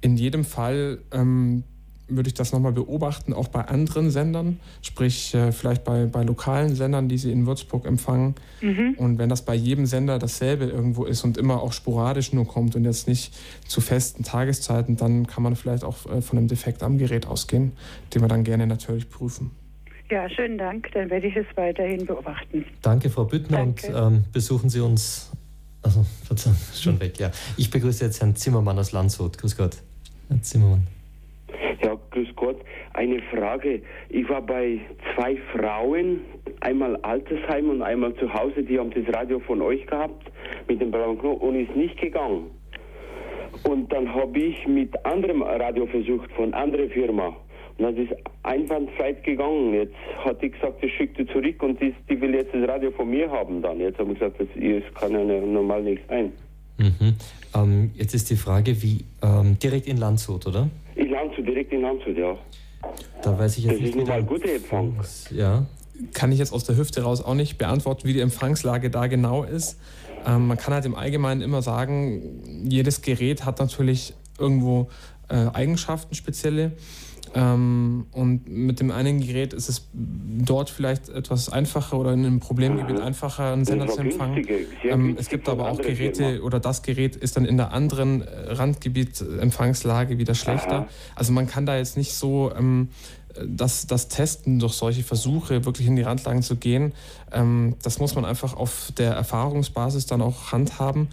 In jedem Fall ähm, würde ich das nochmal beobachten, auch bei anderen Sendern, sprich äh, vielleicht bei, bei lokalen Sendern, die Sie in Würzburg empfangen. Mhm. Und wenn das bei jedem Sender dasselbe irgendwo ist und immer auch sporadisch nur kommt und jetzt nicht zu festen Tageszeiten, dann kann man vielleicht auch äh, von einem Defekt am Gerät ausgehen, den wir dann gerne natürlich prüfen. Ja, schönen Dank. Dann werde ich es weiterhin beobachten. Danke, Frau Büttner, Danke. und ähm, besuchen Sie uns. Also, Verzeihung, schon weg, ja. Ich begrüße jetzt Herrn Zimmermann aus Landshut. Grüß Gott, Herr Zimmermann. Ja, grüß Gott. Eine Frage. Ich war bei zwei Frauen, einmal Altersheim und einmal zu Hause, die haben das Radio von euch gehabt mit dem blauen Knopf und ist nicht gegangen. Und dann habe ich mit anderem Radio versucht, von anderer Firma. Und das ist einwandfrei gegangen. Jetzt hat die gesagt, das schickt sie zurück und die, die will jetzt das Radio von mir haben dann. Jetzt habe ich gesagt, das, das kann ja normal nicht sein. Mhm. Ähm, jetzt ist die Frage, wie ähm, direkt in Landshut, oder? In Landshut, direkt in Landshut, ja. Da weiß ich jetzt das nicht. Das ist mal gute Empfang. Ja. Kann ich jetzt aus der Hüfte raus auch nicht beantworten, wie die Empfangslage da genau ist. Ähm, man kann halt im Allgemeinen immer sagen, jedes Gerät hat natürlich irgendwo äh, Eigenschaften spezielle. Ähm, und mit dem einen Gerät ist es dort vielleicht etwas einfacher oder in einem Problemgebiet einfacher, einen Sender zu empfangen. Ähm, es gibt aber auch Geräte oder das Gerät ist dann in der anderen äh, Randgebiet Empfangslage wieder schlechter. Also man kann da jetzt nicht so ähm, das, das Testen durch solche Versuche wirklich in die Randlagen zu gehen, ähm, das muss man einfach auf der Erfahrungsbasis dann auch handhaben.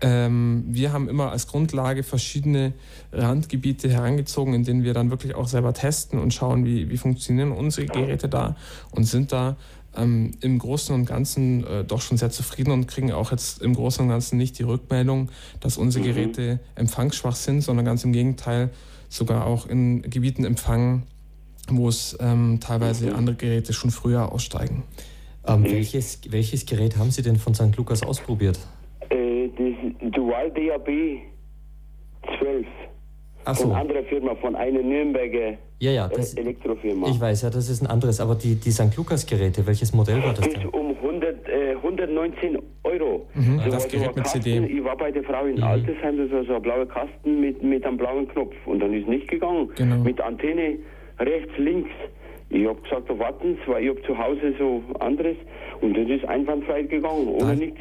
Ähm, wir haben immer als Grundlage verschiedene Randgebiete herangezogen, in denen wir dann wirklich auch selber testen und schauen, wie, wie funktionieren unsere Geräte da und sind da ähm, im Großen und Ganzen äh, doch schon sehr zufrieden und kriegen auch jetzt im Großen und Ganzen nicht die Rückmeldung, dass unsere mhm. Geräte empfangsschwach sind, sondern ganz im Gegenteil sogar auch in Gebieten empfangen, wo es ähm, teilweise mhm. andere Geräte schon früher aussteigen. Ähm, welches, welches Gerät haben Sie denn von St. Lukas ausprobiert? Das Dual DAB 12. Ach so. Von anderer Firma, von einer Nürnberger ja, ja, das, Elektrofirma. Ich weiß, ja, das ist ein anderes. Aber die, die St. Lukas-Geräte, welches Modell war das? Das ist um 100, äh, 119 Euro. Mhm, so das Gerät mit Kasten, CD. Ich war bei der Frau in mhm. Altersheim, das war so ein blauer Kasten mit, mit einem blauen Knopf. Und dann ist nicht gegangen. Genau. Mit Antenne rechts, links. Ich habe gesagt, warten weil ich habe zu Hause so anderes. Und das ist einwandfrei gegangen, ohne nichts.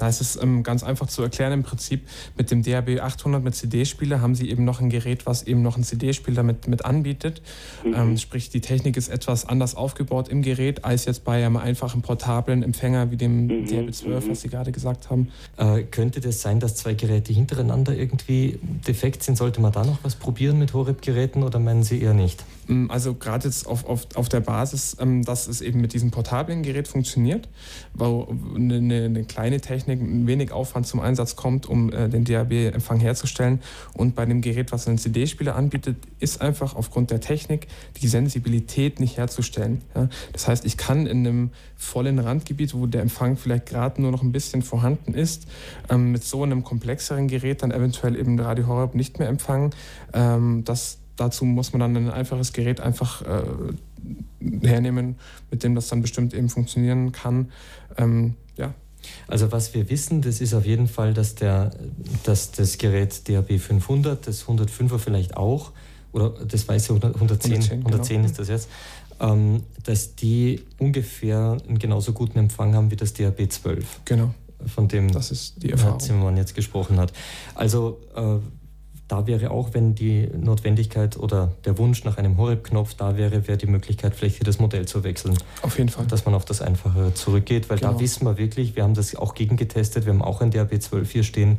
Da ist es ähm, ganz einfach zu erklären. Im Prinzip mit dem DAB 800 mit CD-Spieler haben Sie eben noch ein Gerät, was eben noch einen CD-Spieler mit, mit anbietet. Mhm. Ähm, sprich, die Technik ist etwas anders aufgebaut im Gerät als jetzt bei einem einfachen portablen Empfänger wie dem mhm. DAB 12, mhm. was Sie gerade gesagt haben. Äh, könnte das sein, dass zwei Geräte hintereinander irgendwie defekt sind? Sollte man da noch was probieren mit Horeb-Geräten oder meinen Sie eher nicht? Mm, also gerade jetzt auf, auf, auf der Basis, ähm, dass es eben mit diesem portablen Gerät funktioniert, wo eine, eine kleine Technik, wenig Aufwand zum Einsatz kommt, um äh, den DAB-Empfang herzustellen. Und bei dem Gerät, was einen CD-Spieler anbietet, ist einfach aufgrund der Technik die Sensibilität nicht herzustellen. Das heißt, ich kann in einem vollen Randgebiet, wo der Empfang vielleicht gerade nur noch ein bisschen vorhanden ist, ähm, mit so einem komplexeren Gerät dann eventuell eben Radio Horeb nicht mehr empfangen. Ähm, das dazu muss man dann ein einfaches Gerät einfach äh, hernehmen, mit dem das dann bestimmt eben funktionieren kann. Ähm, ja. Also was wir wissen, das ist auf jeden Fall, dass, der, dass das Gerät DAB 500, das 105er vielleicht auch, oder das weiße 110, 110, 110 genau. ist das jetzt, ähm, dass die ungefähr einen genauso guten Empfang haben wie das DAB 12. Genau. Von dem das ist die Erfahrung. Zimmermann jetzt gesprochen hat. Also äh, da wäre auch, wenn die Notwendigkeit oder der Wunsch nach einem Horeb-Knopf da wäre, wäre die Möglichkeit, vielleicht hier das Modell zu wechseln. Auf jeden Fall. Dass man auf das Einfache zurückgeht, weil genau. da wissen wir wirklich, wir haben das auch gegengetestet, wir haben auch ein DAB 12 hier stehen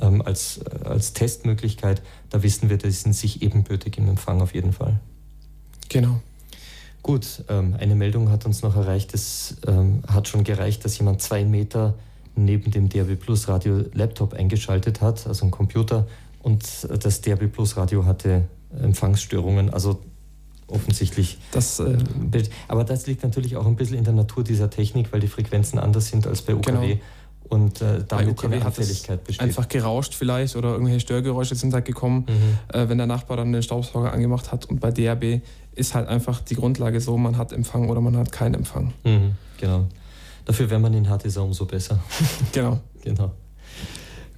ähm, als, als Testmöglichkeit. Da wissen wir, das sind sich ebenbürtig im Empfang auf jeden Fall. Genau. Gut, ähm, eine Meldung hat uns noch erreicht. Es ähm, hat schon gereicht, dass jemand zwei Meter neben dem DAB Plus Radio Laptop eingeschaltet hat, also ein Computer und das DRB Plus Radio hatte Empfangsstörungen. Also offensichtlich. Das, äh, aber das liegt natürlich auch ein bisschen in der Natur dieser Technik, weil die Frequenzen anders sind als bei UKW. Genau. Und äh, damit UKW eine Anfälligkeit besteht. Einfach gerauscht vielleicht oder irgendwelche Störgeräusche sind halt gekommen, mhm. äh, wenn der Nachbar dann den Staubsauger angemacht hat. Und bei DRB ist halt einfach die Grundlage so, man hat Empfang oder man hat keinen Empfang. Mhm, genau. Dafür, wenn man ihn hat, ist er umso besser. genau. genau.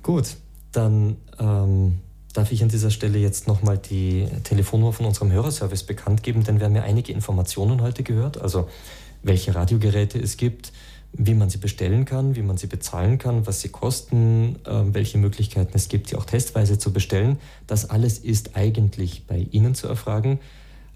Gut. Dann ähm, darf ich an dieser Stelle jetzt nochmal die Telefonnummer von unserem Hörerservice bekannt geben, denn wir haben ja einige Informationen heute gehört, also welche Radiogeräte es gibt, wie man sie bestellen kann, wie man sie bezahlen kann, was sie kosten, äh, welche Möglichkeiten es gibt, sie auch testweise zu bestellen. Das alles ist eigentlich bei Ihnen zu erfragen.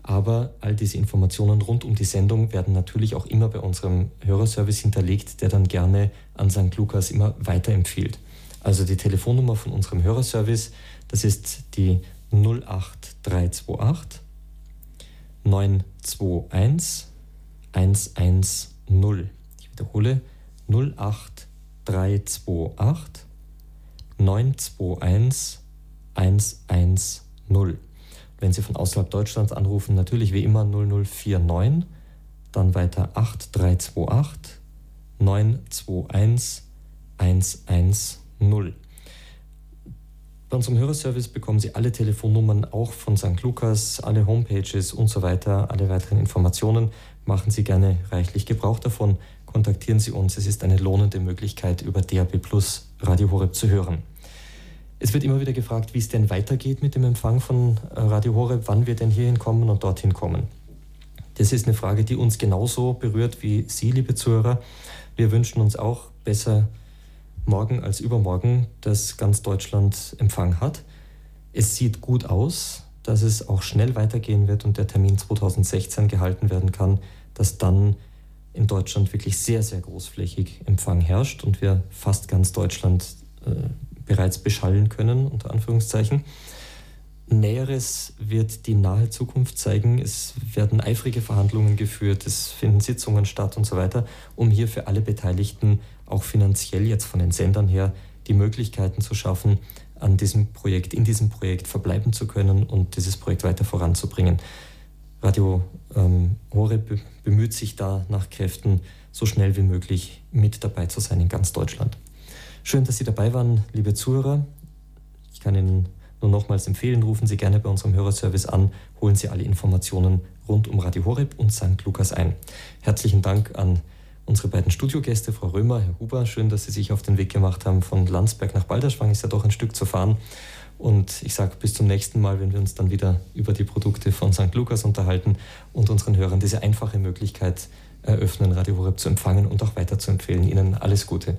Aber all diese Informationen rund um die Sendung werden natürlich auch immer bei unserem Hörerservice hinterlegt, der dann gerne an St. Lukas immer weiterempfiehlt. Also die Telefonnummer von unserem Hörerservice, das ist die 08328 921 110. Ich wiederhole 08328 921 110. Wenn Sie von außerhalb Deutschlands anrufen, natürlich wie immer 0049, dann weiter 8328 921 110. 0. Bei unserem Hörerservice bekommen Sie alle Telefonnummern auch von St. Lukas, alle Homepages und so weiter, alle weiteren Informationen. Machen Sie gerne reichlich Gebrauch davon. Kontaktieren Sie uns. Es ist eine lohnende Möglichkeit, über DAB Plus Radio Horeb zu hören. Es wird immer wieder gefragt, wie es denn weitergeht mit dem Empfang von äh, Radio Horeb, wann wir denn hierhin kommen und dorthin kommen. Das ist eine Frage, die uns genauso berührt wie Sie, liebe Zuhörer. Wir wünschen uns auch besser morgen als übermorgen, dass ganz Deutschland Empfang hat. Es sieht gut aus, dass es auch schnell weitergehen wird und der Termin 2016 gehalten werden kann, dass dann in Deutschland wirklich sehr, sehr großflächig Empfang herrscht und wir fast ganz Deutschland äh, bereits beschallen können, unter Anführungszeichen. Näheres wird die nahe Zukunft zeigen. Es werden eifrige Verhandlungen geführt, es finden Sitzungen statt und so weiter, um hier für alle Beteiligten auch finanziell jetzt von den Sendern her die Möglichkeiten zu schaffen, an diesem Projekt, in diesem Projekt verbleiben zu können und dieses Projekt weiter voranzubringen. Radio ähm, Horeb bemüht sich da nach Kräften, so schnell wie möglich mit dabei zu sein in ganz Deutschland. Schön, dass Sie dabei waren, liebe Zuhörer. Ich kann Ihnen nur nochmals empfehlen, rufen Sie gerne bei unserem Hörerservice an, holen Sie alle Informationen rund um Radio Horeb und St. Lukas ein. Herzlichen Dank an unsere beiden Studiogäste, Frau Römer, Herr Huber. Schön, dass Sie sich auf den Weg gemacht haben. Von Landsberg nach Balderschwang ist ja doch ein Stück zu fahren. Und ich sage bis zum nächsten Mal, wenn wir uns dann wieder über die Produkte von St. Lukas unterhalten und unseren Hörern diese einfache Möglichkeit eröffnen, Radio Horeb zu empfangen und auch weiterzuempfehlen. Ihnen alles Gute.